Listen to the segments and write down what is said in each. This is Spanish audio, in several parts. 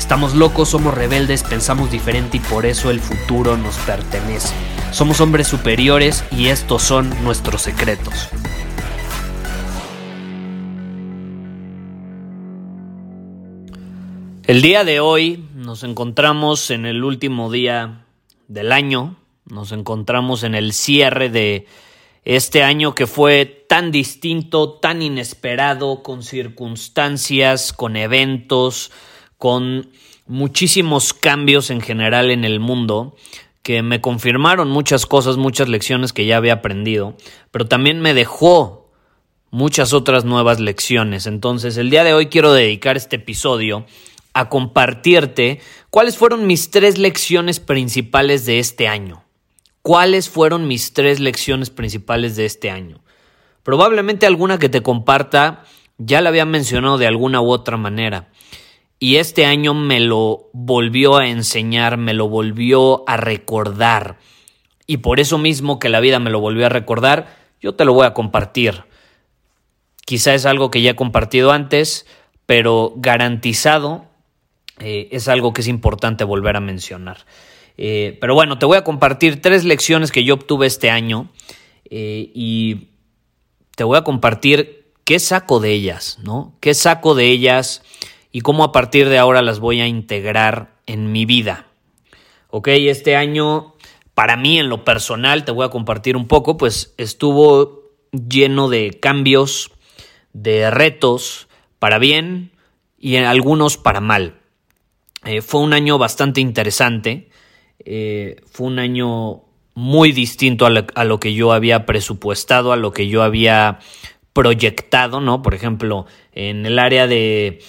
Estamos locos, somos rebeldes, pensamos diferente y por eso el futuro nos pertenece. Somos hombres superiores y estos son nuestros secretos. El día de hoy nos encontramos en el último día del año, nos encontramos en el cierre de este año que fue tan distinto, tan inesperado, con circunstancias, con eventos, con muchísimos cambios en general en el mundo que me confirmaron muchas cosas, muchas lecciones que ya había aprendido, pero también me dejó muchas otras nuevas lecciones. Entonces, el día de hoy quiero dedicar este episodio a compartirte cuáles fueron mis tres lecciones principales de este año. ¿Cuáles fueron mis tres lecciones principales de este año? Probablemente alguna que te comparta ya la había mencionado de alguna u otra manera. Y este año me lo volvió a enseñar, me lo volvió a recordar. Y por eso mismo que la vida me lo volvió a recordar, yo te lo voy a compartir. Quizá es algo que ya he compartido antes, pero garantizado eh, es algo que es importante volver a mencionar. Eh, pero bueno, te voy a compartir tres lecciones que yo obtuve este año eh, y te voy a compartir qué saco de ellas, ¿no? ¿Qué saco de ellas y cómo a partir de ahora las voy a integrar en mi vida? Ok, este año para mí en lo personal, te voy a compartir un poco, pues estuvo lleno de cambios, de retos, para bien y en algunos para mal. Eh, fue un año bastante interesante, eh, fue un año muy distinto a lo, que yo había presupuestado, a lo que yo había proyectado, ¿no? Por ejemplo, en el área de,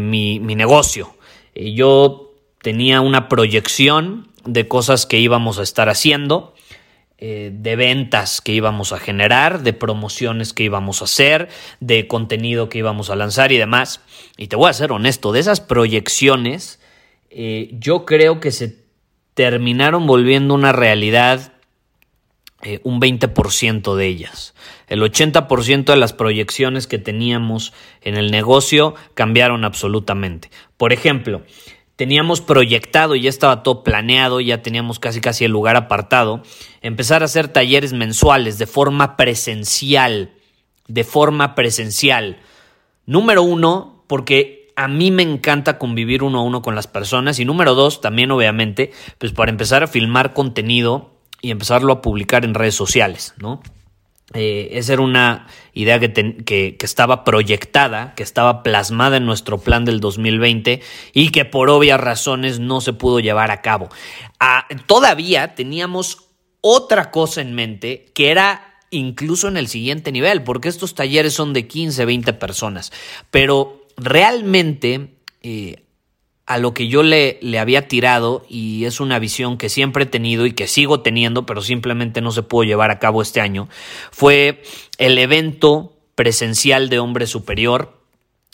mi, negocio. Eh, yo tenía una proyección de cosas que íbamos a estar haciendo, de ventas que íbamos a generar, de promociones que íbamos a hacer, de contenido que íbamos a lanzar y demás. Y te voy a ser honesto, de esas proyecciones, eh, yo creo que se terminaron volviendo una realidad eh, un 20% de ellas. El 80% de las proyecciones que teníamos en el negocio cambiaron absolutamente. Por ejemplo, teníamos proyectado y ya estaba todo planeado, ya teníamos casi casi el lugar apartado, empezar a hacer talleres mensuales de forma presencial, de forma presencial. Número uno, porque a mí me encanta convivir uno a uno con las personas y número dos, también obviamente, pues para empezar a filmar contenido y empezarlo a publicar en redes sociales, ¿no? Eh, esa era una idea que, que, estaba proyectada, que estaba plasmada en nuestro plan del 2020 y que por obvias razones no se pudo llevar a cabo. Ah, todavía teníamos otra cosa en mente que era incluso en el siguiente nivel, porque estos talleres son de 15, 20 personas, pero realmente eh, a lo que yo le, había tirado y es una visión que siempre he tenido y que sigo teniendo, pero simplemente no se pudo llevar a cabo este año, fue el evento presencial de Hombre Superior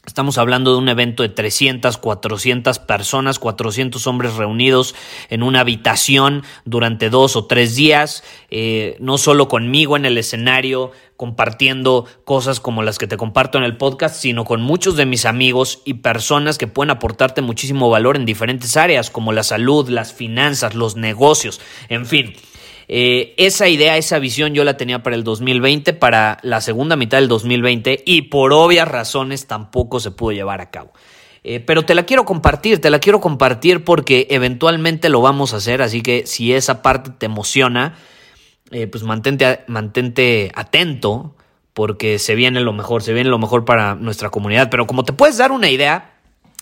Estamos hablando de un evento de 300, 400 personas, 400 hombres reunidos en una habitación durante dos o tres días, eh, no solo conmigo en el escenario, compartiendo cosas como las que te comparto en el podcast, sino con muchos de mis amigos y personas que pueden aportarte muchísimo valor en diferentes áreas, como la salud, las finanzas, los negocios, en fin. Eh, esa idea, esa visión yo la tenía para el 2020, para la segunda mitad del 2020 y por obvias razones tampoco se pudo llevar a cabo. Eh, pero te la quiero compartir, te la quiero compartir porque eventualmente lo vamos a hacer, así que si esa parte te emociona, eh, pues mantente, mantente atento porque se viene lo mejor, se viene lo mejor para nuestra comunidad. Pero como te puedes dar una idea,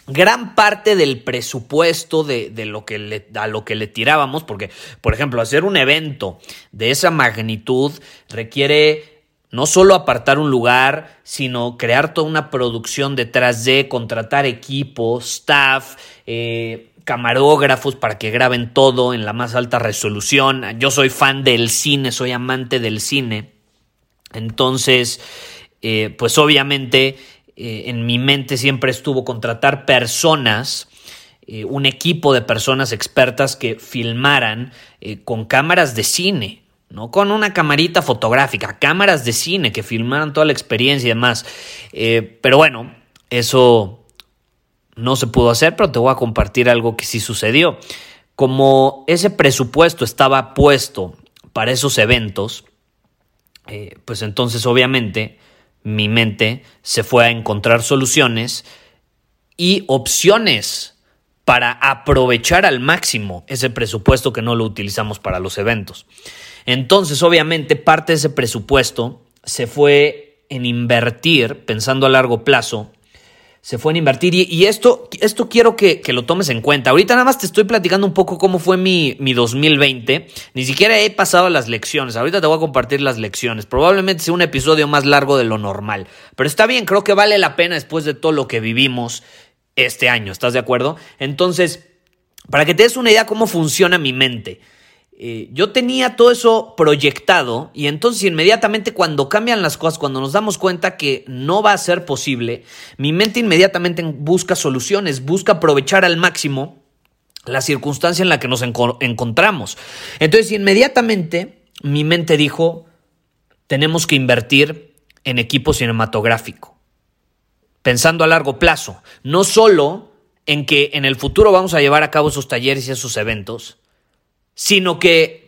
gran parte del presupuesto de, lo que a lo que le tirábamos, porque, por ejemplo, hacer un evento de esa magnitud requiere no solo apartar un lugar, sino crear toda una producción detrás de, contratar equipo, staff, eh, camarógrafos para que graben todo en la más alta resolución. Yo soy fan del cine, soy amante del cine. Entonces, eh, pues obviamente eh, en mi mente siempre estuvo contratar personas, eh, un equipo de personas expertas que filmaran eh, con cámaras de cine, no con una camarita fotográfica, cámaras de cine que filmaran toda la experiencia y demás. pero bueno, eso no se pudo hacer, pero te voy a compartir algo que sí sucedió. Como ese presupuesto estaba puesto para esos eventos, pues entonces obviamente mi mente se fue a encontrar soluciones y opciones para aprovechar al máximo ese presupuesto que no lo utilizamos para los eventos. Entonces, obviamente, parte de ese presupuesto se fue en invertir, pensando a largo plazo, se fue a invertir. Y, esto, esto quiero que, lo tomes en cuenta. Ahorita nada más te estoy platicando un poco cómo fue mi, mi 2020. Ni siquiera he pasado las lecciones. Ahorita te voy a compartir las lecciones. Probablemente sea un episodio más largo de lo normal. Pero está bien, creo que vale la pena después de todo lo que vivimos este año. ¿Estás de acuerdo? Entonces, para que te des una idea cómo funciona mi mente. Eh, yo tenía todo eso proyectado y entonces inmediatamente cuando cambian las cosas, cuando nos damos cuenta que no va a ser posible, mi mente inmediatamente busca soluciones, busca aprovechar al máximo la circunstancia en la que nos encontramos. Entonces inmediatamente mi mente dijo, tenemos que invertir en equipo cinematográfico, pensando a largo plazo, no solo en que en el futuro vamos a llevar a cabo esos talleres y esos eventos, sino que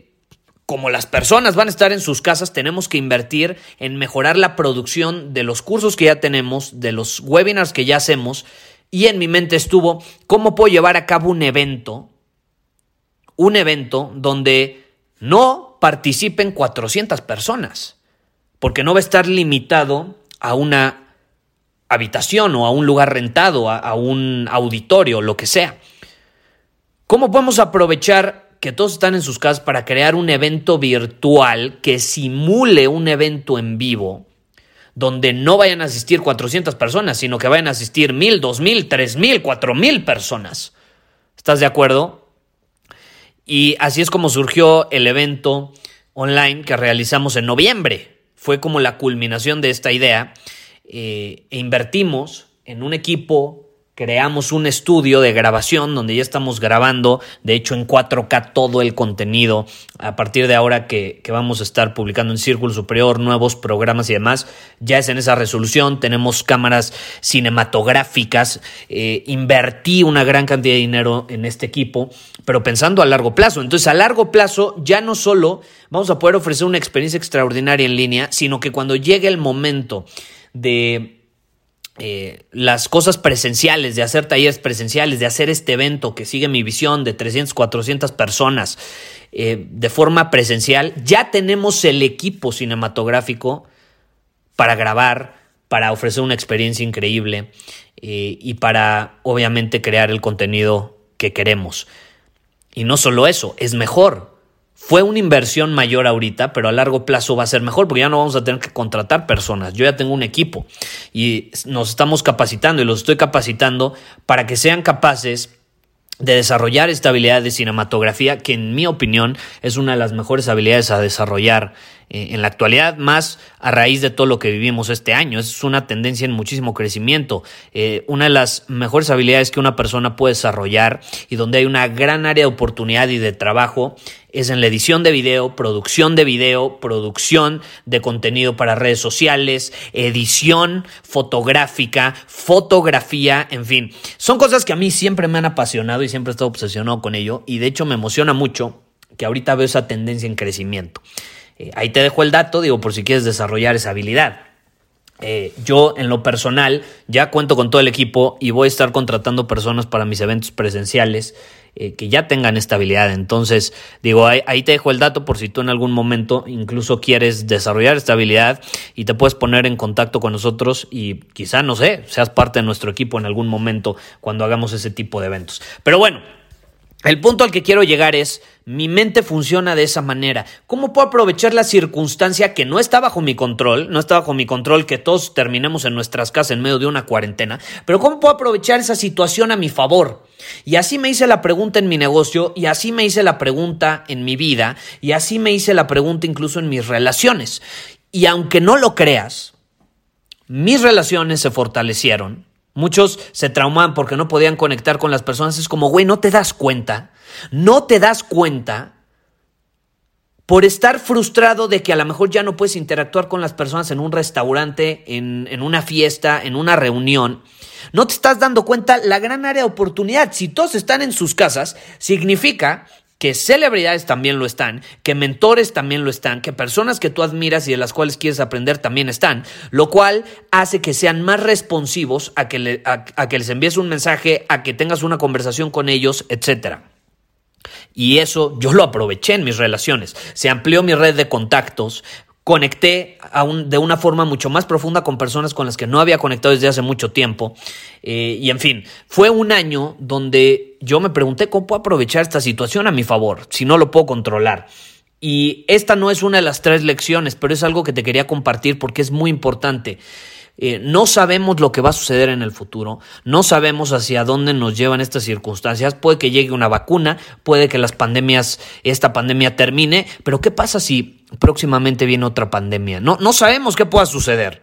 como las personas van a estar en sus casas, tenemos que invertir en mejorar la producción de los cursos que ya tenemos, de los webinars que ya hacemos, y en mi mente estuvo cómo puedo llevar a cabo un evento, un evento donde no participen 400 personas, porque no va a estar limitado a una habitación o a un lugar rentado, a, a un auditorio, lo que sea. ¿Cómo podemos aprovechar que todos están en sus casas para crear un evento virtual que simule un evento en vivo, donde no vayan a asistir 400 personas, sino que vayan a asistir 1000, 2000, 3000, 4000 personas. ¿Estás de acuerdo? Y así es como surgió el evento online que realizamos en noviembre. Fue como la culminación de esta idea. Eh, e invertimos en un equipo creamos un estudio de grabación donde ya estamos grabando, de hecho en 4K todo el contenido. A partir de ahora que, vamos a estar publicando en Círculo Superior nuevos programas y demás, ya es en esa resolución. Tenemos cámaras cinematográficas. Eh, invertí una gran cantidad de dinero en este equipo, pero pensando a largo plazo. Entonces a largo plazo ya no solo vamos a poder ofrecer una experiencia extraordinaria en línea, sino que cuando llegue el momento de eh, las cosas presenciales, de hacer talleres presenciales, de hacer este evento que sigue mi visión de 300, 400 personas eh, de forma presencial, ya tenemos el equipo cinematográfico para grabar, para ofrecer una experiencia increíble eh, y para obviamente crear el contenido que queremos. Y no solo eso, es mejor. Fue una inversión mayor ahorita, pero a largo plazo va a ser mejor porque ya no vamos a tener que contratar personas. Yo ya tengo un equipo y nos estamos capacitando y los estoy capacitando para que sean capaces de desarrollar esta habilidad de cinematografía que en mi opinión es una de las mejores habilidades a desarrollar eh, en la actualidad, más a raíz de todo lo que vivimos este año. Es una tendencia en muchísimo crecimiento. Eh, una de las mejores habilidades que una persona puede desarrollar y donde hay una gran área de oportunidad y de trabajo es en la edición de video, producción de video, producción de contenido para redes sociales, edición fotográfica, fotografía, en fin. Son cosas que a mí siempre me han apasionado y siempre he estado obsesionado con ello y de hecho me emociona mucho que ahorita veo esa tendencia en crecimiento. Eh, ahí te dejo el dato, digo, por si quieres desarrollar esa habilidad. Eh, yo en lo personal ya cuento con todo el equipo y voy a estar contratando personas para mis eventos presenciales eh, que ya tengan estabilidad. Entonces, digo, ahí, ahí, te dejo el dato por si tú en algún momento incluso quieres desarrollar estabilidad y te puedes poner en contacto con nosotros y quizá, no sé, seas parte de nuestro equipo en algún momento cuando hagamos ese tipo de eventos. Pero bueno, el punto al que quiero llegar es, mi mente funciona de esa manera. ¿Cómo puedo aprovechar la circunstancia que no está bajo mi control? No está bajo mi control que todos terminemos en nuestras casas en medio de una cuarentena. Pero ¿cómo puedo aprovechar esa situación a mi favor? Y así me hice la pregunta en mi negocio, y así me hice la pregunta en mi vida, y así me hice la pregunta incluso en mis relaciones. Y aunque no lo creas, mis relaciones se fortalecieron Muchos se trauman porque no podían conectar con las personas. Es como, güey, no te das cuenta. No te das cuenta por estar frustrado de que a lo mejor ya no puedes interactuar con las personas en un restaurante, en, en, una fiesta, en una reunión. No te estás dando cuenta la gran área de oportunidad. Si todos están en sus casas, significa que celebridades también lo están, que mentores también lo están, que personas que tú admiras y de las cuales quieres aprender también están, lo cual hace que sean más responsivos a que, les envíes un mensaje, a que tengas una conversación con ellos, etc. Y eso yo lo aproveché en mis relaciones. Se amplió mi red de contactos, conecté de una forma mucho más profunda con personas con las que no había conectado desde hace mucho tiempo. Eh, y en fin, fue un año donde yo me pregunté cómo puedo aprovechar esta situación a mi favor, si no lo puedo controlar. Y esta no es una de las tres lecciones, pero es algo que te quería compartir porque es muy importante. Eh, no sabemos lo que va a suceder en el futuro, no sabemos hacia dónde nos llevan estas circunstancias, puede que llegue una vacuna, puede que las pandemias, esta pandemia termine, pero ¿qué pasa si próximamente viene otra pandemia? No, no sabemos qué pueda suceder.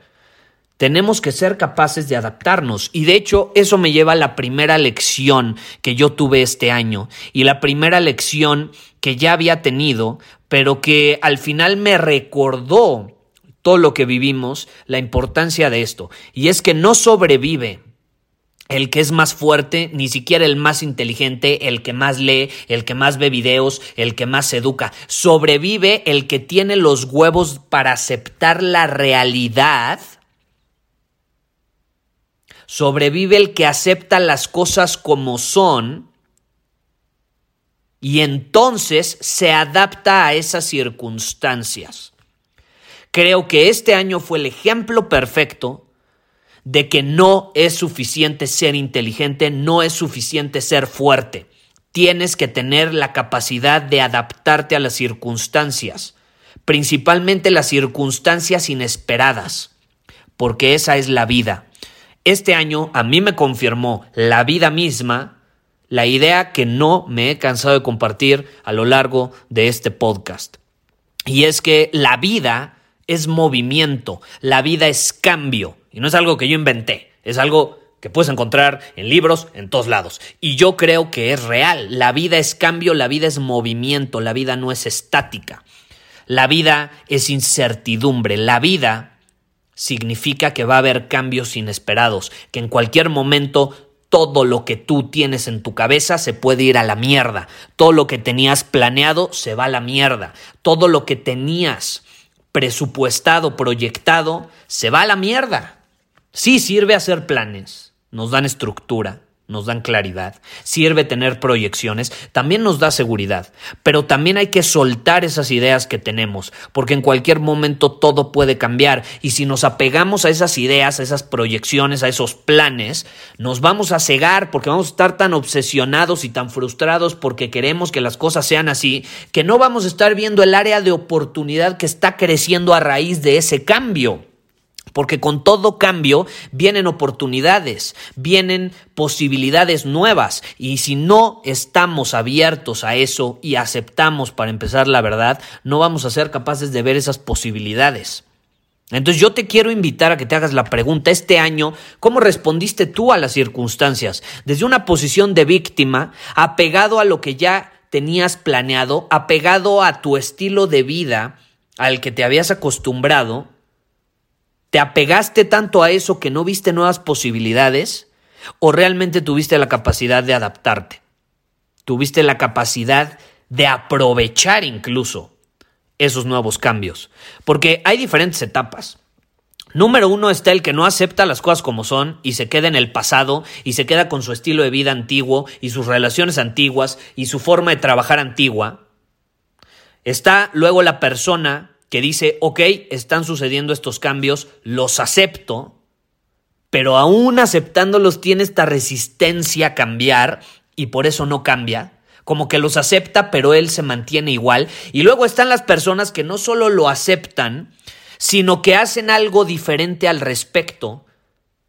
Tenemos que ser capaces de adaptarnos y de hecho eso me lleva a la primera lección que yo tuve este año y la primera lección que ya había tenido, pero que al final me recordó todo lo que vivimos, la importancia de esto. Y es que no sobrevive el que es más fuerte, ni siquiera el más inteligente, el que más lee, el que más ve videos, el que más se educa. Sobrevive el que tiene los huevos para aceptar la realidad. Sobrevive el que acepta las cosas como son y entonces se adapta a esas circunstancias. Creo que este año fue el ejemplo perfecto de que no es suficiente ser inteligente, no es suficiente ser fuerte. Tienes que tener la capacidad de adaptarte a las circunstancias, principalmente las circunstancias inesperadas, porque esa es la vida. Este año a mí me confirmó la vida misma la idea que no me he cansado de compartir a lo largo de este podcast. Y es que la vida es movimiento, la vida es cambio. Y no es algo que yo inventé, es algo que puedes encontrar en libros, en todos lados. Y yo creo que es real. La vida es cambio, la vida es movimiento, la vida no es estática. La vida es incertidumbre, la vida significa que va a haber cambios inesperados, que en cualquier momento todo lo que tú tienes en tu cabeza se puede ir a la mierda. Todo lo que tenías planeado se va a la mierda. Todo lo que tenías presupuestado, proyectado, se va a la mierda. Sí sirve hacer planes, nos dan estructura, nos dan claridad, sirve tener proyecciones, también nos da seguridad, pero también hay que soltar esas ideas que tenemos, porque en cualquier momento todo puede cambiar y si nos apegamos a esas ideas, a esas proyecciones, a esos planes, nos vamos a cegar porque vamos a estar tan obsesionados y tan frustrados porque queremos que las cosas sean así, que no vamos a estar viendo el área de oportunidad que está creciendo a raíz de ese cambio porque con todo cambio vienen oportunidades, vienen posibilidades nuevas y si no estamos abiertos a eso y aceptamos para empezar la verdad, no vamos a ser capaces de ver esas posibilidades. Entonces yo te quiero invitar a que te hagas la pregunta este año, ¿cómo respondiste tú a las circunstancias? Desde una posición de víctima, apegado a lo que ya tenías planeado, apegado a tu estilo de vida al que te habías acostumbrado, ¿Te apegaste tanto a eso que no viste nuevas posibilidades? ¿O realmente tuviste la capacidad de adaptarte? ¿Tuviste la capacidad de aprovechar incluso esos nuevos cambios? Porque hay diferentes etapas. Número uno está el que no acepta las cosas como son y se queda en el pasado y se queda con su estilo de vida antiguo y sus relaciones antiguas y su forma de trabajar antigua. Está luego la persona que dice, ok, están sucediendo estos cambios, los acepto, pero aún aceptándolos tiene esta resistencia a cambiar y por eso no cambia como que los acepta, pero él se mantiene igual. Y luego están las personas que no solo lo aceptan, sino que hacen algo diferente al respecto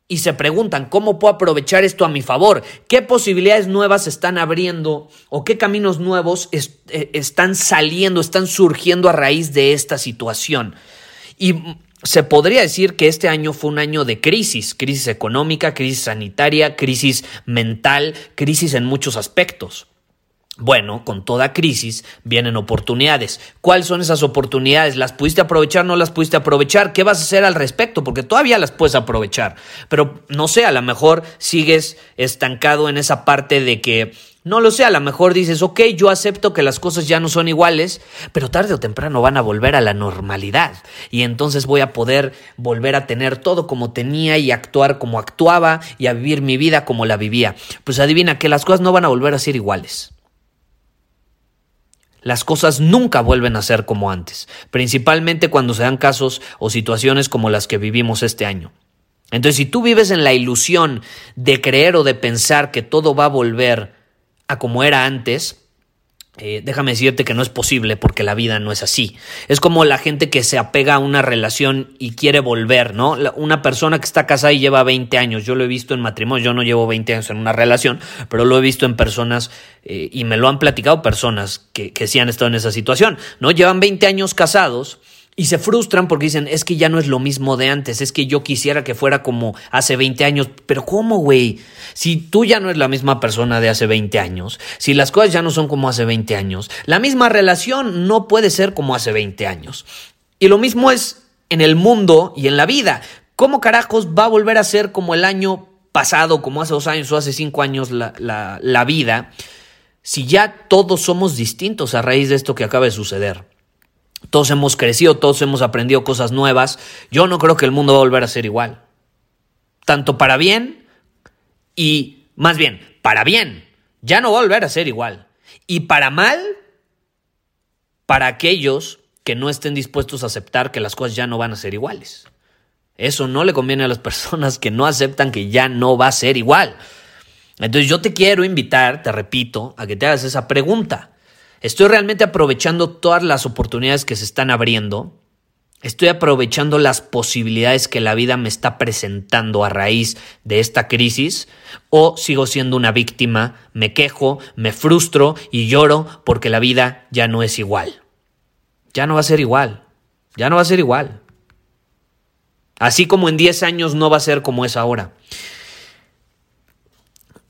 y se preguntan cómo puedo aprovechar esto a mi favor, qué posibilidades nuevas están abriendo o qué caminos nuevos eh, están saliendo, están surgiendo a raíz de esta situación. Y se podría decir que este año fue un año de crisis, crisis económica, crisis sanitaria, crisis mental, crisis en muchos aspectos. Bueno, con toda crisis vienen oportunidades. ¿Cuáles son esas oportunidades? ¿Las pudiste aprovechar? ¿No las pudiste aprovechar? ¿Qué vas a hacer al respecto? Porque todavía las puedes aprovechar. Pero no sé, a lo mejor sigues estancado en esa parte de que, no lo sé, a lo mejor dices, ok, yo acepto que las cosas ya no son iguales, pero tarde o temprano van a volver a la normalidad. Y entonces voy a poder volver a tener todo como tenía y actuar como actuaba y a vivir mi vida como la vivía. Pues adivina que las cosas no van a volver a ser iguales las cosas nunca vuelven a ser como antes, principalmente cuando se dan casos o situaciones como las que vivimos este año. Entonces, si tú vives en la ilusión de creer o de pensar que todo va a volver a como era antes, eh, déjame decirte que no es posible porque la vida no es así. Es como la gente que se apega a una relación y quiere volver, ¿no? una persona que está casada y lleva 20 años, yo lo he visto en matrimonio, yo no llevo 20 años en una relación, pero lo he visto en personas eh, y me lo han platicado personas que, que sí han estado en esa situación, ¿no? Llevan 20 años casados y se frustran porque dicen, es que ya no es lo mismo de antes, es que yo quisiera que fuera como hace 20 años, pero ¿cómo, güey? Si tú ya no eres la misma persona de hace 20 años, si las cosas ya no son como hace 20 años, la misma relación no puede ser como hace 20 años. Y lo mismo es en el mundo y en la vida. ¿Cómo carajos va a volver a ser como el año pasado, como hace dos años o hace cinco años la, la, la vida, si ya todos somos distintos a raíz de esto que acaba de suceder? Todos hemos crecido, todos hemos aprendido cosas nuevas. Yo no creo que el mundo va a volver a ser igual. Tanto para bien y más bien, para bien, ya no va a volver a ser igual. Y para mal, para aquellos que no estén dispuestos a aceptar que las cosas ya no van a ser iguales. Eso no le conviene a las personas que no aceptan que ya no va a ser igual. Entonces yo te quiero invitar, te repito, a que te hagas esa pregunta. Estoy realmente aprovechando todas las oportunidades que se están abriendo. Estoy aprovechando las posibilidades que la vida me está presentando a raíz de esta crisis o sigo siendo una víctima, me quejo, me frustro y lloro porque la vida ya no es igual. Ya no va a ser igual. Ya no va a ser igual. Así como en 10 años no va a ser como es ahora.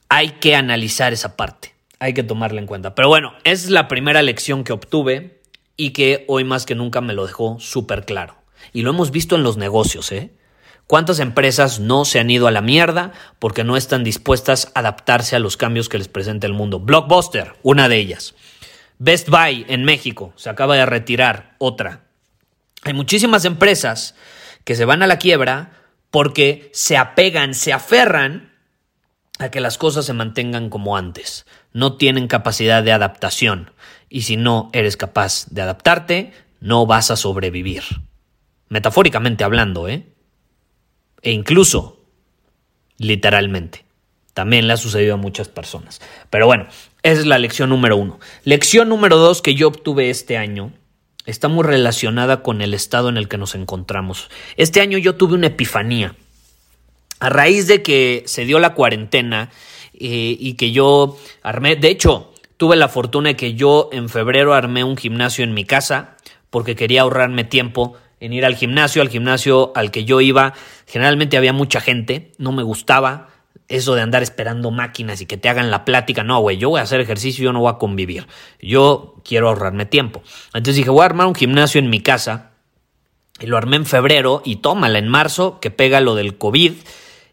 Hay que analizar esa parte hay que tomarla en cuenta. Pero bueno, esa es la primera lección que obtuve y que hoy más que nunca me lo dejó súper claro. Y lo hemos visto en los negocios, ¿eh? ¿Cuántas empresas no se han ido a la mierda porque no están dispuestas a adaptarse a los cambios que les presenta el mundo? Blockbuster, una de ellas. Best Buy en México, se acaba de retirar, otra. Hay muchísimas empresas que se van a la quiebra porque se apegan, se aferran a que las cosas se mantengan como antes no tienen capacidad de adaptación. Y si no eres capaz de adaptarte, no vas a sobrevivir. Metafóricamente hablando, ¿eh? E incluso, literalmente. También le ha sucedido a muchas personas. Pero bueno, esa es la lección número uno. Lección número dos que yo obtuve este año está muy relacionada con el estado en el que nos encontramos. Este año yo tuve una epifanía. A raíz de que se dio la cuarentena y que yo armé, de hecho, tuve la fortuna de que yo en febrero armé un gimnasio en mi casa porque quería ahorrarme tiempo en ir al gimnasio, al gimnasio al que yo iba, generalmente había mucha gente, no me gustaba eso de andar esperando máquinas y que te hagan la plática, no, güey, yo voy a hacer ejercicio, yo no voy a convivir, yo quiero ahorrarme tiempo. Entonces dije, voy a armar un gimnasio en mi casa y lo armé en febrero y tómala en marzo, que pega lo del COVID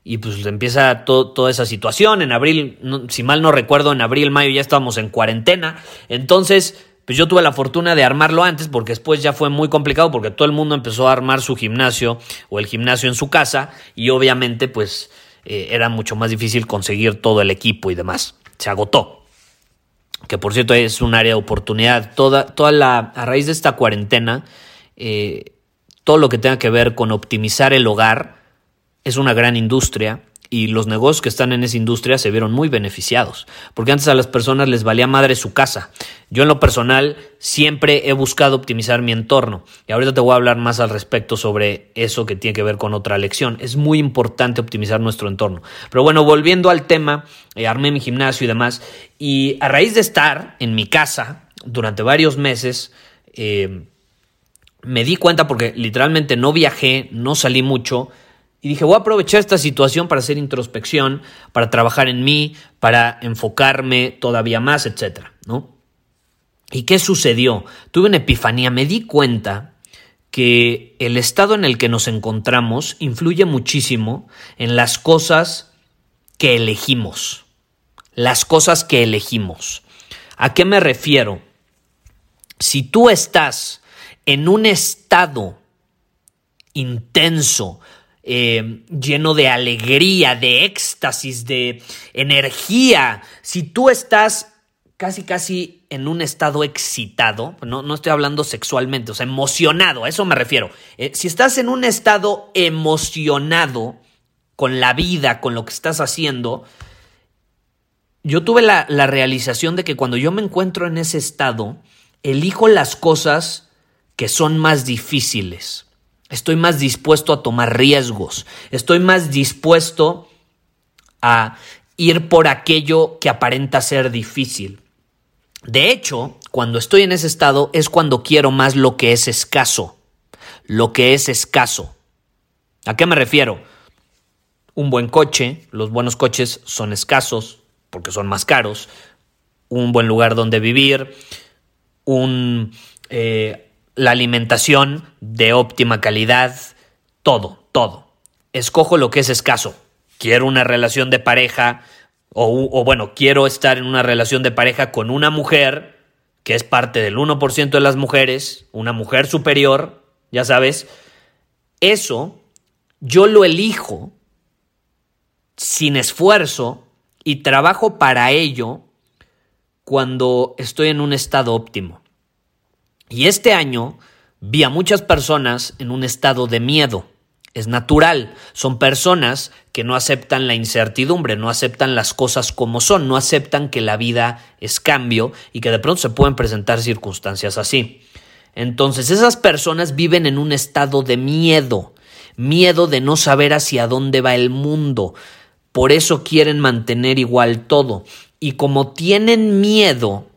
y pues empieza toda esa situación. En abril, si mal no recuerdo, en abril, mayo ya estábamos en cuarentena. Entonces, pues yo tuve la fortuna de armarlo antes porque después ya fue muy complicado porque todo el mundo empezó a armar su gimnasio o el gimnasio en su casa y obviamente pues eh, era mucho más difícil conseguir todo el equipo y demás. Se agotó. Que por cierto es un área de oportunidad. Toda, toda la, a raíz de esta cuarentena, eh, todo lo que tenga que ver con optimizar el hogar es una gran industria y los negocios que están en esa industria se vieron muy beneficiados, porque antes a las personas les valía madre su casa. Yo en lo personal siempre he buscado optimizar mi entorno y ahorita te voy a hablar más al respecto sobre eso que tiene que ver con otra lección. Es muy importante optimizar nuestro entorno. Pero bueno, volviendo al tema, eh, armé mi gimnasio y demás y a raíz de estar en mi casa durante varios meses, eh, me di cuenta porque literalmente no viajé, no salí mucho, y dije, voy a aprovechar esta situación para hacer introspección, para trabajar en mí, para enfocarme todavía más, etcétera, ¿no? ¿Y qué sucedió? Tuve una epifanía, me di cuenta que el estado en el que nos encontramos influye muchísimo en las cosas que elegimos. Las cosas que elegimos. ¿A qué me refiero? Si tú estás en un estado intenso, eh, lleno de alegría, de éxtasis, de energía, si tú estás casi casi en un estado excitado, no, no estoy hablando sexualmente, o sea, emocionado, a eso me refiero. Eh, si estás en un estado emocionado con la vida, con lo que estás haciendo, yo tuve la, la realización de que cuando yo me encuentro en ese estado, elijo las cosas que son más difíciles. Estoy más dispuesto a tomar riesgos. Estoy más dispuesto a ir por aquello que aparenta ser difícil. De hecho, cuando estoy en ese estado es cuando quiero más lo que es escaso. Lo que es escaso. ¿A qué me refiero? Un buen coche, los buenos coches son escasos porque son más caros. Un buen lugar donde vivir, un eh, la alimentación de óptima calidad, todo, todo. Escojo lo que es escaso. Quiero una relación de pareja o, bueno, quiero estar en una relación de pareja con una mujer que es parte del 1% de las mujeres, una mujer superior, ya sabes. Eso yo lo elijo sin esfuerzo y trabajo para ello cuando estoy en un estado óptimo. Y este año vi a muchas personas en un estado de miedo. Es natural, son personas que no aceptan la incertidumbre, no aceptan las cosas como son, no aceptan que la vida es cambio y que de pronto se pueden presentar circunstancias así. Entonces esas personas viven en un estado de miedo, miedo de no saber hacia dónde va el mundo. Por eso quieren mantener igual todo. Y como tienen miedo,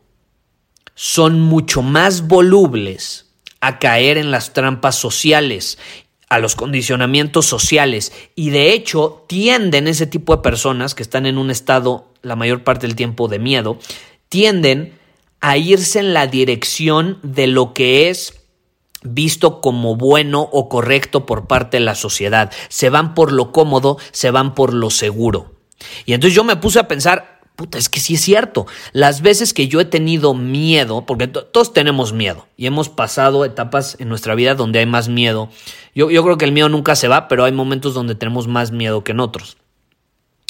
son mucho más volubles a caer en las trampas sociales, a los condicionamientos sociales y de hecho tienden ese tipo de personas que están en un estado la mayor parte del tiempo de miedo, tienden a irse en la dirección de lo que es visto como bueno o correcto por parte de la sociedad. Se van por lo cómodo, se van por lo seguro. Y entonces yo me puse a pensar, puta, es que sí es cierto. Las veces que yo he tenido miedo, porque todos tenemos miedo y hemos pasado etapas en nuestra vida donde hay más miedo. Yo, yo, creo que el miedo nunca se va, pero hay momentos donde tenemos más miedo que en otros.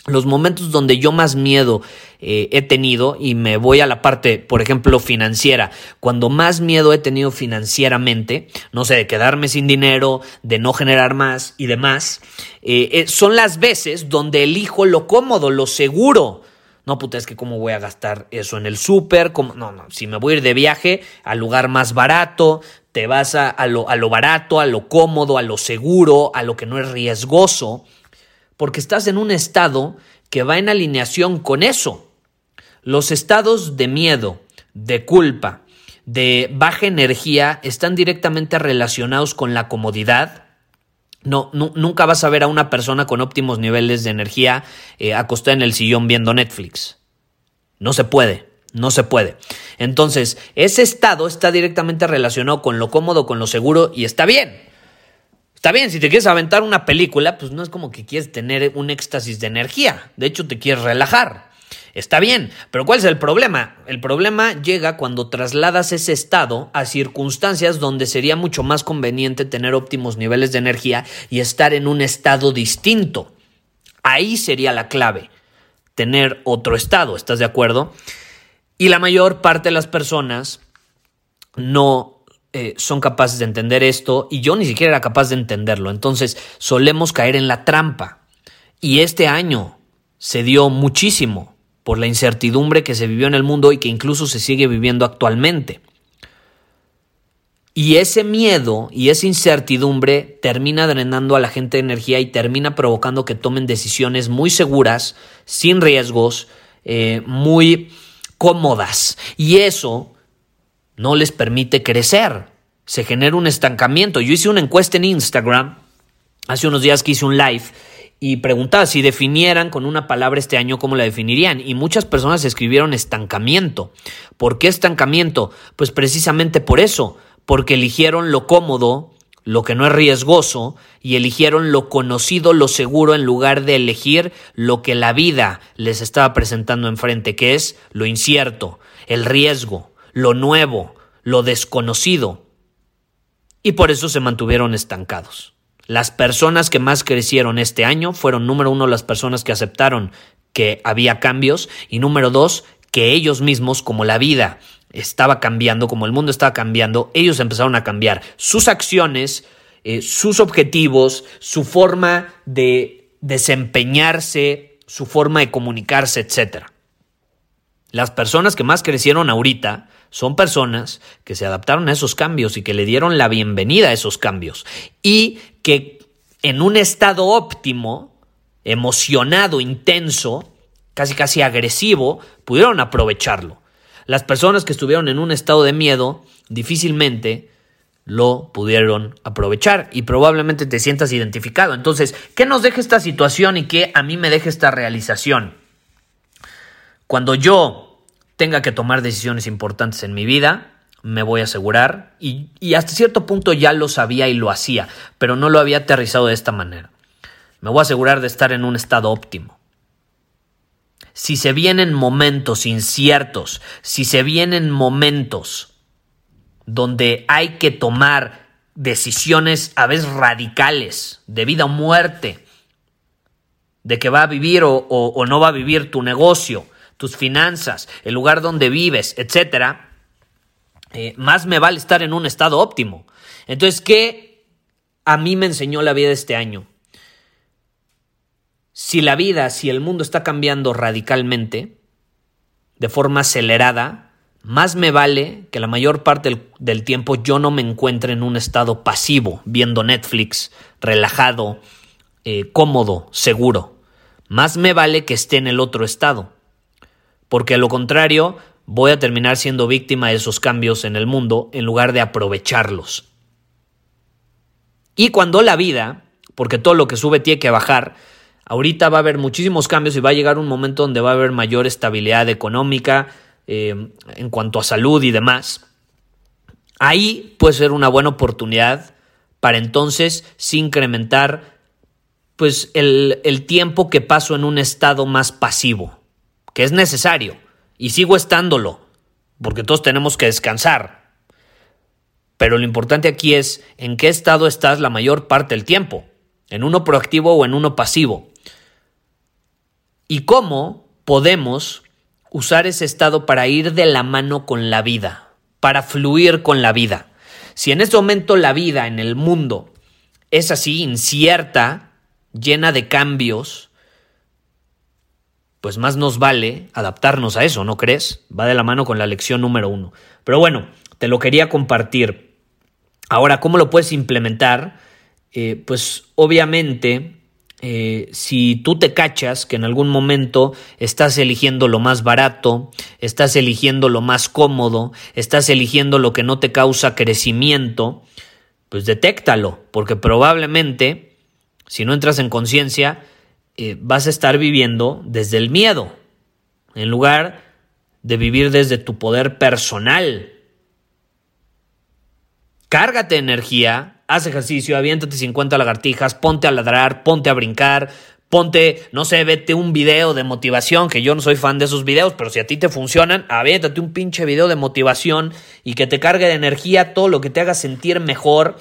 Los momentos donde yo más miedo eh, he tenido, y me voy a la parte, por ejemplo, financiera, cuando más miedo he tenido financieramente, no sé, de quedarme sin dinero, de no generar más y demás, eh, eh, son las veces donde elijo lo cómodo, lo seguro, no, puta, es que cómo voy a gastar eso en el súper. No, no, si me voy a ir de viaje al lugar más barato, te vas a, a, lo, a lo barato, a lo cómodo, a lo seguro, a lo que no es riesgoso, porque estás en un estado que va en alineación con eso. Los estados de miedo, de culpa, de baja energía están directamente relacionados con la comodidad, no, nunca vas a ver a una persona con óptimos niveles de energía eh, acostada en el sillón viendo Netflix. No se puede, no se puede. Entonces, ese estado está directamente relacionado con lo cómodo, con lo seguro y está bien. Está bien, si te quieres aventar una película, pues no es como que quieres tener un éxtasis de energía. De hecho, te quieres relajar. Está bien, pero ¿cuál es el problema? El problema llega cuando trasladas ese estado a circunstancias donde sería mucho más conveniente tener óptimos niveles de energía y estar en un estado distinto. Ahí sería la clave, tener otro estado, ¿estás de acuerdo? Y la mayor parte de las personas no eh, son capaces de entender esto y yo ni siquiera era capaz de entenderlo. Entonces solemos caer en la trampa. Y este año se dio muchísimo por la incertidumbre que se vivió en el mundo y que incluso se sigue viviendo actualmente. Y ese miedo y esa incertidumbre termina drenando a la gente de energía y termina provocando que tomen decisiones muy seguras, sin riesgos, eh, muy cómodas. Y eso no les permite crecer. Se genera un estancamiento. Yo hice una encuesta en Instagram hace unos días que hice un live y preguntaba si definieran con una palabra este año, ¿cómo la definirían? Y muchas personas escribieron estancamiento. ¿Por qué estancamiento? Pues precisamente por eso, porque eligieron lo cómodo, lo que no es riesgoso, y eligieron lo conocido, lo seguro, en lugar de elegir lo que la vida les estaba presentando enfrente, que es lo incierto, el riesgo, lo nuevo, lo desconocido. Y por eso se mantuvieron estancados. Las personas que más crecieron este año fueron, número uno, las personas que aceptaron que había cambios y número dos, que ellos mismos, como la vida estaba cambiando, como el mundo estaba cambiando, ellos empezaron a cambiar sus acciones, eh, sus objetivos, su forma de desempeñarse, su forma de comunicarse, etc. Las personas que más crecieron ahorita son personas que se adaptaron a esos cambios y que le dieron la bienvenida a esos cambios y que en un estado óptimo, emocionado, intenso, casi casi agresivo, pudieron aprovecharlo. Las personas que estuvieron en un estado de miedo difícilmente lo pudieron aprovechar y probablemente te sientas identificado. Entonces, ¿qué nos deja esta situación y qué a mí me deja esta realización? Cuando yo tenga que tomar decisiones importantes en mi vida, me voy a asegurar, y, hasta cierto punto ya lo sabía y lo hacía, pero no lo había aterrizado de esta manera. Me voy a asegurar de estar en un estado óptimo. Si se vienen momentos inciertos, si se vienen momentos donde hay que tomar decisiones a veces radicales, de vida o muerte, de que va a vivir o no va a vivir tu negocio, tus finanzas, el lugar donde vives, etcétera, eh, más me vale estar en un estado óptimo. Entonces, ¿qué a mí me enseñó la vida este año? Si la vida, si el mundo está cambiando radicalmente, de forma acelerada, más me vale que la mayor parte del, tiempo yo no me encuentre en un estado pasivo, viendo Netflix, relajado, eh, cómodo, seguro. Más me vale que esté en el otro estado porque a lo contrario voy a terminar siendo víctima de esos cambios en el mundo en lugar de aprovecharlos. Y cuando la vida, porque todo lo que sube tiene que bajar, ahorita va a haber muchísimos cambios y va a llegar un momento donde va a haber mayor estabilidad económica eh, en cuanto a salud y demás. Ahí puede ser una buena oportunidad para entonces incrementar pues el tiempo que paso en un estado más pasivo que es necesario, y sigo estándolo, porque todos tenemos que descansar. Pero lo importante aquí es en qué estado estás la mayor parte del tiempo, en uno proactivo o en uno pasivo. Y cómo podemos usar ese estado para ir de la mano con la vida, para fluir con la vida. Si en este momento la vida en el mundo es así, incierta, llena de cambios, pues más nos vale adaptarnos a eso, ¿no crees? Va de la mano con la lección número uno. Pero bueno, te lo quería compartir. Ahora, ¿cómo lo puedes implementar? Eh, pues obviamente, eh, si tú te cachas que en algún momento estás eligiendo lo más barato, estás eligiendo lo más cómodo, estás eligiendo lo que no te causa crecimiento, pues detéctalo, porque probablemente, si no entras en conciencia, eh, vas a estar viviendo desde el miedo, en lugar de vivir desde tu poder personal. Cárgate energía, haz ejercicio, aviéntate 50 lagartijas, ponte a ladrar, ponte a brincar, Ponte, no sé, vete un video de motivación, que yo no soy fan de esos videos, pero si a ti te funcionan, avéntate un pinche video de motivación y que te cargue de energía todo lo que te haga sentir mejor.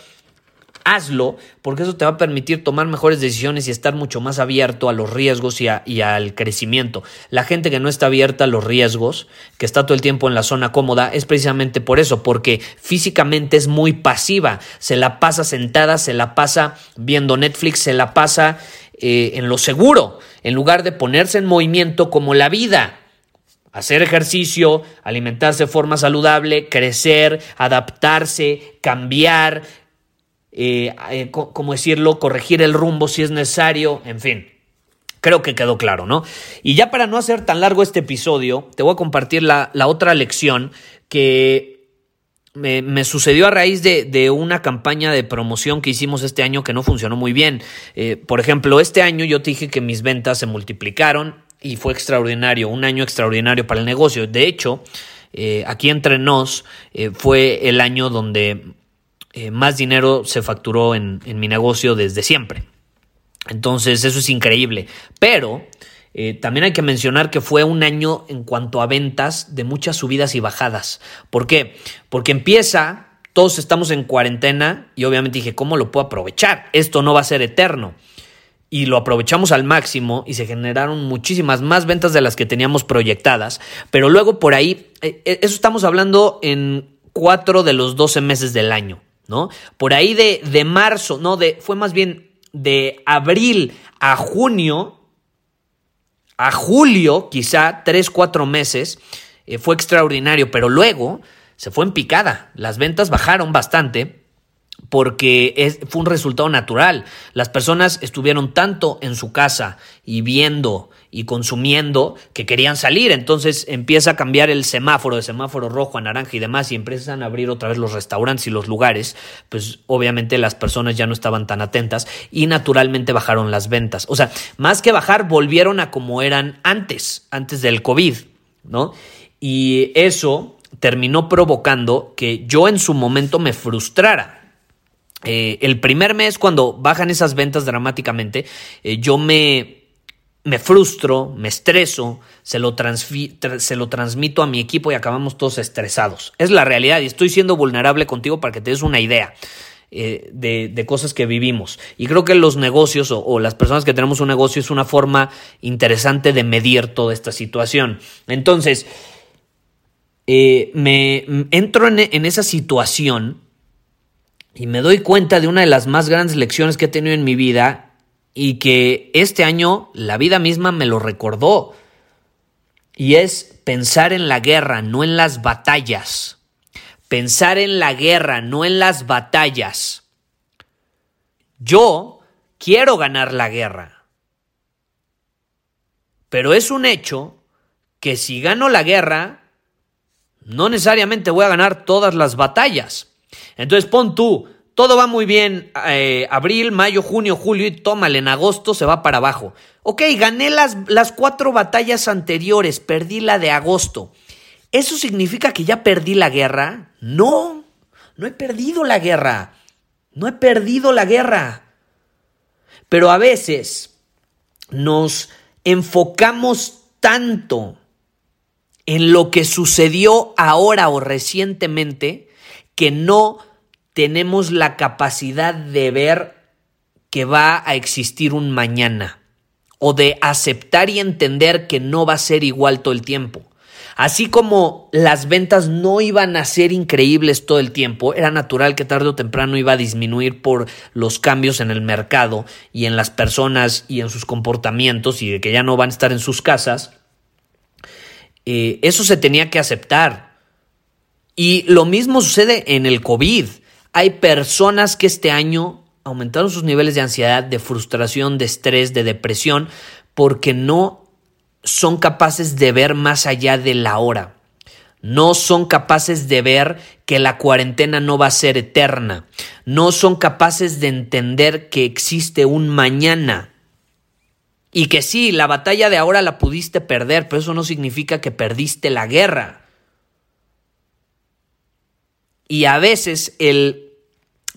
Hazlo, porque eso te va a permitir tomar mejores decisiones y estar mucho más abierto a los riesgos y, y al crecimiento. La gente que no está abierta a los riesgos, que está todo el tiempo en la zona cómoda, es precisamente por eso, porque físicamente es muy pasiva. Se la pasa sentada, se la pasa viendo Netflix, se la pasa eh, en lo seguro, en lugar de ponerse en movimiento como la vida. Hacer ejercicio, alimentarse de forma saludable, crecer, adaptarse, cambiar, eh, eh, como decirlo, corregir el rumbo si es necesario, en fin. Creo que quedó claro, ¿no? Y ya para no hacer tan largo este episodio, te voy a compartir la, la otra lección que me, sucedió a raíz de, una campaña de promoción que hicimos este año que no funcionó muy bien. Eh, por ejemplo, este año yo te dije que mis ventas se multiplicaron y fue extraordinario, un año extraordinario para el negocio. De hecho, eh, aquí entre nos fue el año donde más dinero se facturó en, en mi negocio desde siempre. Entonces, eso es increíble. Pero eh, también hay que mencionar que fue un año en cuanto a ventas de muchas subidas y bajadas. ¿Por qué? Porque empieza, todos estamos en cuarentena y obviamente dije, ¿cómo lo puedo aprovechar? Esto no va a ser eterno. Y lo aprovechamos al máximo y se generaron muchísimas más ventas de las que teníamos proyectadas. Pero luego por ahí, eh, eh, eso estamos hablando en cuatro de los doce meses del año, ¿no? Por ahí de, de marzo, no, de, fue más bien de abril a junio, a julio, quizá tres, cuatro meses, eh, fue extraordinario, pero luego se fue en picada. Las ventas bajaron bastante porque fue un resultado natural. Las personas estuvieron tanto en su casa y viendo y consumiendo que querían salir. Entonces empieza a cambiar el semáforo de semáforo rojo a naranja y demás y empiezan a abrir otra vez los restaurantes y los lugares. Pues obviamente las personas ya no estaban tan atentas y naturalmente bajaron las ventas. O sea, más que bajar, volvieron a como eran antes, antes del COVID, ¿no? Y eso terminó provocando que yo en su momento me frustrara. Eh, el primer mes, cuando bajan esas ventas dramáticamente, eh, yo me, me frustro, me estreso, se lo, se lo transmito a mi equipo y acabamos todos estresados. Es la realidad y estoy siendo vulnerable contigo para que te des una idea. Eh, de, cosas que vivimos. Y creo que los negocios o, las personas que tenemos un negocio es una forma interesante de medir toda esta situación. Entonces, me entro en, en esa situación y me doy cuenta de una de las más grandes lecciones que he tenido en mi vida y que este año la vida misma me lo recordó. Y es pensar en la guerra, no en las batallas. Pensar en la guerra, no en las batallas. Yo quiero ganar la guerra. Pero es un hecho que si gano la guerra, no necesariamente voy a ganar todas las batallas. Entonces pon tú, todo va muy bien, eh, abril, mayo, junio, julio y tómale, en agosto se va para abajo. Ok, gané las, las cuatro batallas anteriores, perdí la de agosto. ¿Eso significa que ya perdí la guerra? No, no he perdido la guerra. No he perdido la guerra. Pero a veces nos enfocamos tanto en lo que sucedió ahora o recientemente que no tenemos la capacidad de ver que va a existir un mañana o de aceptar y entender que no va a ser igual todo el tiempo. Así como las ventas no iban a ser increíbles todo el tiempo, era natural que tarde o temprano iba a disminuir por los cambios en el mercado y en las personas y en sus comportamientos y de que ya no van a estar en sus casas, eh, eso se tenía que aceptar. Y lo mismo sucede en el COVID. Hay personas que este año aumentaron sus niveles de ansiedad, de frustración, de estrés, de depresión, porque no son capaces de ver más allá de la hora. No son capaces de ver que la cuarentena no va a ser eterna. No son capaces de entender que existe un mañana. Y que sí, la batalla de ahora la pudiste perder, pero eso no significa que perdiste la guerra. Y a veces el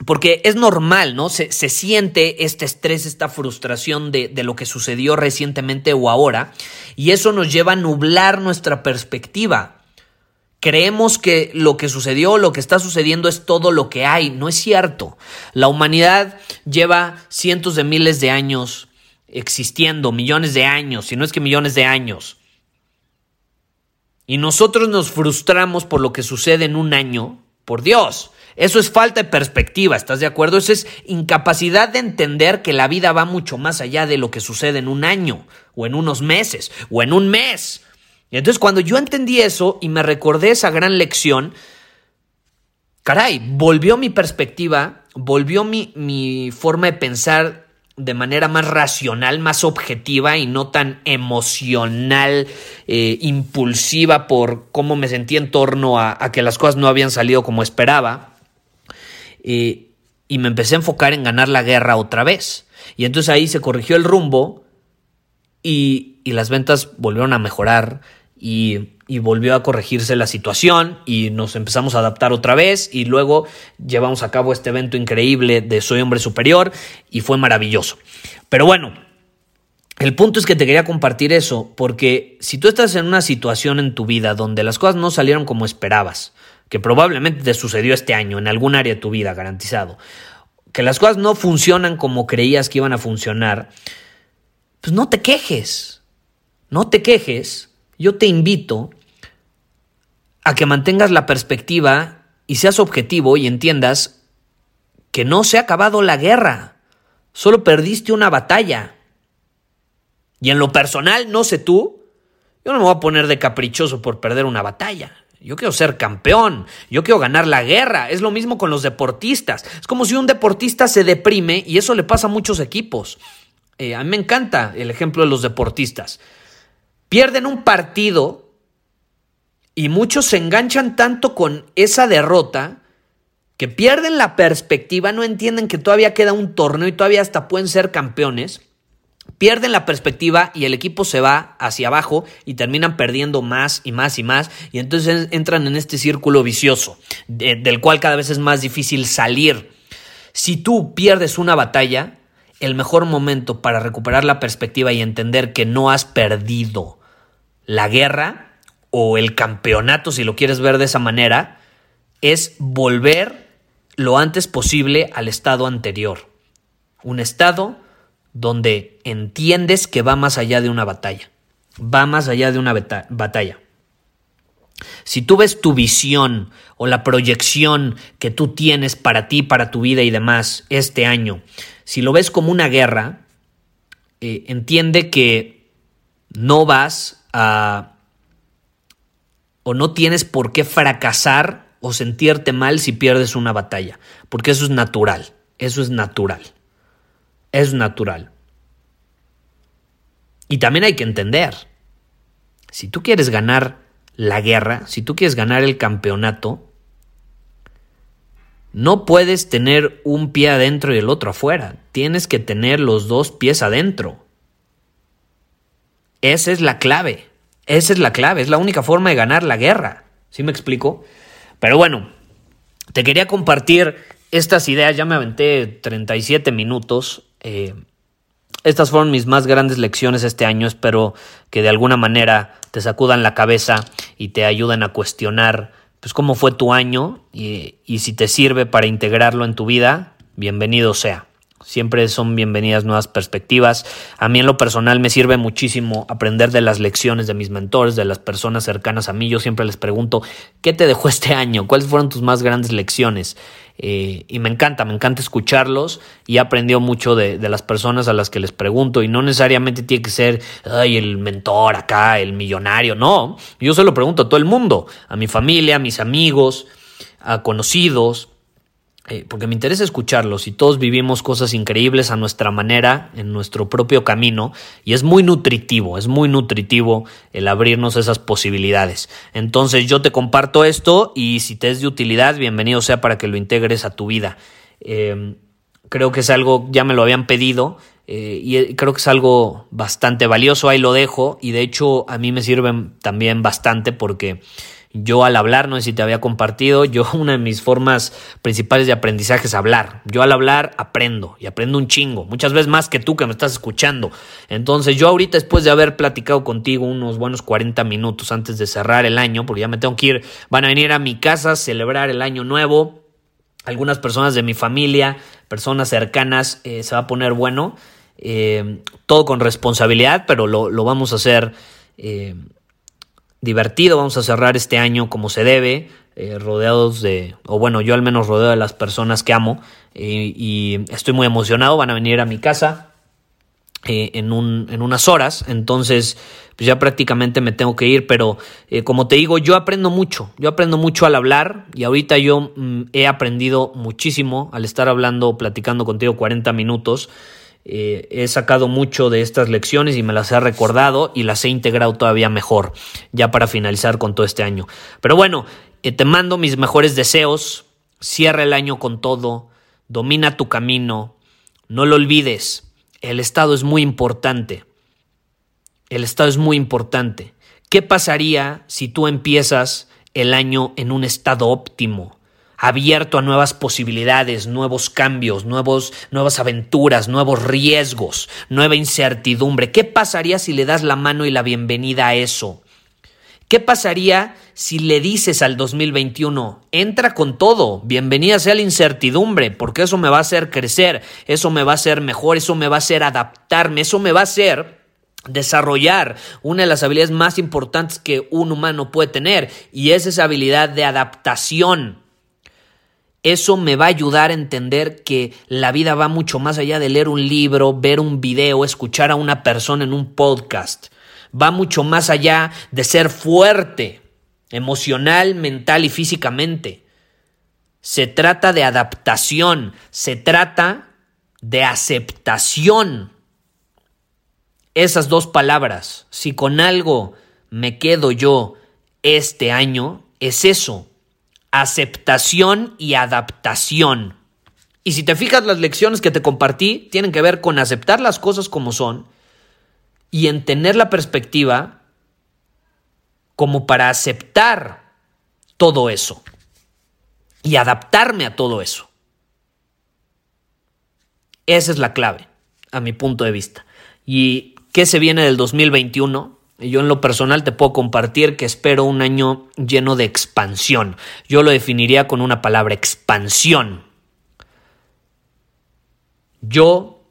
porque es normal, ¿no? Se, se, siente este estrés, esta frustración de, de, lo que sucedió recientemente o ahora, y eso nos lleva a nublar nuestra perspectiva. Creemos que lo que sucedió, lo que está sucediendo es todo lo que hay. No es cierto. La humanidad lleva cientos de miles de años existiendo, millones de años, si no es que millones de años. Y nosotros nos frustramos por lo que sucede en un año. Por Dios, eso es falta de perspectiva, ¿estás de acuerdo? Eso es incapacidad de entender que la vida va mucho más allá de lo que sucede en un año, o en unos meses, o en un mes. Y entonces cuando yo entendí eso y me recordé esa gran lección, caray, volvió mi perspectiva, volvió mi, mi forma de pensar de manera más racional, más objetiva y no tan emocional, eh, impulsiva por cómo me sentí en torno a, a, que las cosas no habían salido como esperaba. Y me empecé a enfocar en ganar la guerra otra vez. Y entonces ahí se corrigió el rumbo y, y las ventas volvieron a mejorar y, y, volvió a corregirse la situación y nos empezamos a adaptar otra vez y luego llevamos a cabo este evento increíble de Soy Hombre Superior y fue maravilloso. Pero bueno, el punto es que te quería compartir eso porque si tú estás en una situación en tu vida donde las cosas no salieron como esperabas, que probablemente te sucedió este año en algún área de tu vida, garantizado, que las cosas no funcionan como creías que iban a funcionar, pues no te quejes, no te quejes yo te invito a que mantengas la perspectiva y seas objetivo y entiendas que no se ha acabado la guerra, solo perdiste una batalla. Y en lo personal, no sé tú, yo no me voy a poner de caprichoso por perder una batalla. Yo quiero ser campeón, yo quiero ganar la guerra. Es lo mismo con los deportistas. Es como si un deportista se deprime y eso le pasa a muchos equipos. Eh, a mí me encanta el ejemplo de los deportistas pierden un partido y muchos se enganchan tanto con esa derrota que pierden la perspectiva, no entienden que todavía queda un torneo y todavía hasta pueden ser campeones. Pierden la perspectiva y el equipo se va hacia abajo y terminan perdiendo más y más y más y entonces entran en este círculo vicioso del cual cada vez es más difícil salir. Si tú pierdes una batalla, el mejor momento para recuperar la perspectiva y entender que no has perdido la guerra o el campeonato, si lo quieres ver de esa manera, es volver lo antes posible al estado anterior. Un estado donde entiendes que va más allá de una batalla. Va más allá de una batalla. Si tú ves tu visión o la proyección que tú tienes para ti, para tu vida y demás este año, si lo ves como una guerra, eh, entiende que no vas o no tienes por qué fracasar o sentirte mal si pierdes una batalla, porque eso es natural, eso es natural, es natural. Y también hay que entender, si tú quieres ganar la guerra, si tú quieres ganar el campeonato, no puedes tener un pie adentro y el otro afuera, tienes que tener los dos pies adentro. Esa es la clave. Esa es la clave. Es la única forma de ganar la guerra. ¿Sí me explico? Pero bueno, te quería compartir estas ideas. Ya me aventé 37 minutos. Eh, estas fueron mis más grandes lecciones este año. Espero que de alguna manera te sacudan la cabeza y te ayuden a cuestionar pues cómo fue tu año y, y si te sirve para integrarlo en tu vida, bienvenido sea. Siempre son bienvenidas nuevas perspectivas. A mí en lo personal me sirve muchísimo aprender de las lecciones de mis mentores, de las personas cercanas a mí. Yo siempre les pregunto, ¿qué te dejó este año? ¿Cuáles fueron tus más grandes lecciones? Eh, y me encanta, me encanta escucharlos y he aprendido mucho de, de, las personas a las que les pregunto y no necesariamente tiene que ser ay, el mentor acá, el millonario, no, yo se lo pregunto a todo el mundo, a mi familia, a mis amigos, a conocidos, eh, porque me interesa escucharlos y todos vivimos cosas increíbles a nuestra manera, en nuestro propio camino, y es muy nutritivo, es muy nutritivo el abrirnos esas posibilidades. Entonces yo te comparto esto y si te es de utilidad, bienvenido sea para que lo integres a tu vida. Eh, creo que es algo, ya me lo habían pedido, eh, y creo que es algo bastante valioso, ahí lo dejo y de hecho a mí me sirven también bastante porque yo al hablar, no sé si te había compartido, yo una de mis formas principales de aprendizaje es hablar. Yo al hablar aprendo y aprendo un chingo, muchas veces más que tú que me estás escuchando. Entonces yo ahorita después de haber platicado contigo unos buenos 40 minutos antes de cerrar el año, porque ya me tengo que ir, van a venir a mi casa a celebrar el año nuevo. Algunas personas de mi familia, personas cercanas, eh, se va a poner bueno. Eh, todo con responsabilidad, pero lo, lo vamos a hacer. Eh, divertido, vamos a cerrar este año como se debe, eh, rodeados de, o bueno, yo al menos rodeo de las personas que amo eh, y estoy muy emocionado, van a venir a mi casa eh, en, un, en unas horas, entonces pues ya prácticamente me tengo que ir, pero como te digo, yo aprendo mucho, yo aprendo mucho al hablar y ahorita yo mm, he aprendido muchísimo al estar hablando, platicando contigo 40 minutos. Eh, he sacado mucho de estas lecciones y me las he recordado y las he integrado todavía mejor, ya para finalizar con todo este año. Pero bueno, eh, te mando mis mejores deseos, cierra el año con todo, domina tu camino, no lo olvides, el Estado es muy importante, el Estado es muy importante. ¿Qué pasaría si tú empiezas el año en un estado óptimo? Abierto a nuevas posibilidades, nuevos cambios, nuevos, nuevas aventuras, nuevos riesgos, nueva incertidumbre. ¿Qué pasaría si le das la mano y la bienvenida a eso? ¿Qué pasaría si le dices al 2021, entra con todo, bienvenida sea la incertidumbre, porque eso me va a hacer crecer, eso me va a hacer mejor, eso me va a hacer adaptarme, eso me va a hacer desarrollar una de las habilidades más importantes que un humano puede tener, y es esa habilidad de adaptación. Eso me va a ayudar a entender que la vida va mucho más allá de leer un libro, ver un video, escuchar a una persona en un podcast. Va mucho más allá de ser fuerte, emocional, mental y físicamente. Se trata de adaptación, se trata de aceptación. Esas dos palabras, si con algo me quedo yo este año, es eso, aceptación y adaptación. Y si te fijas, las lecciones que te compartí tienen que ver con aceptar las cosas como son y en tener la perspectiva como para aceptar todo eso y adaptarme a todo eso. Esa es la clave, a mi punto de vista. ¿Y qué se viene del 2021? Yo en lo personal te puedo compartir que espero un año lleno de expansión. Yo lo definiría con una palabra, expansión. Yo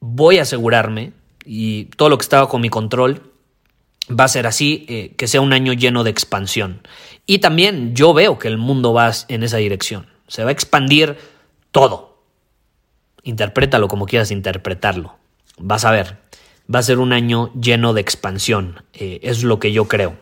voy a asegurarme, y todo lo que estaba con mi control va a ser así, eh, que sea un año lleno de expansión. Y también yo veo que el mundo va en esa dirección. Se va a expandir todo. Interprétalo como quieras interpretarlo. Vas a ver va a ser un año lleno de expansión, eh, es lo que yo creo.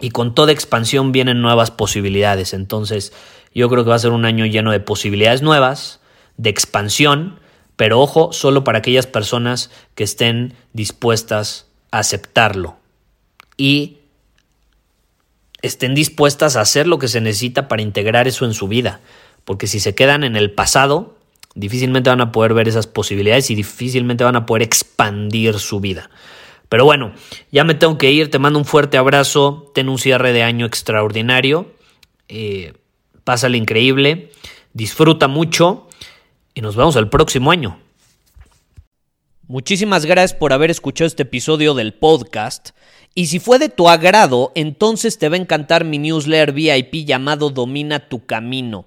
Y con toda expansión vienen nuevas posibilidades, entonces yo creo que va a ser un año lleno de posibilidades nuevas, de expansión, pero ojo, solo para aquellas personas que estén dispuestas a aceptarlo y estén dispuestas a hacer lo que se necesita para integrar eso en su vida, porque si se quedan en el pasado, Difícilmente van a poder ver esas posibilidades y difícilmente van a poder expandir su vida. Pero bueno, ya me tengo que ir, te mando un fuerte abrazo, ten un cierre de año extraordinario, eh, pásale increíble, disfruta mucho y nos vemos el próximo año. Muchísimas gracias por haber escuchado este episodio del podcast. Y si fue de tu agrado, entonces te va a encantar mi newsletter VIP llamado Domina tu Camino.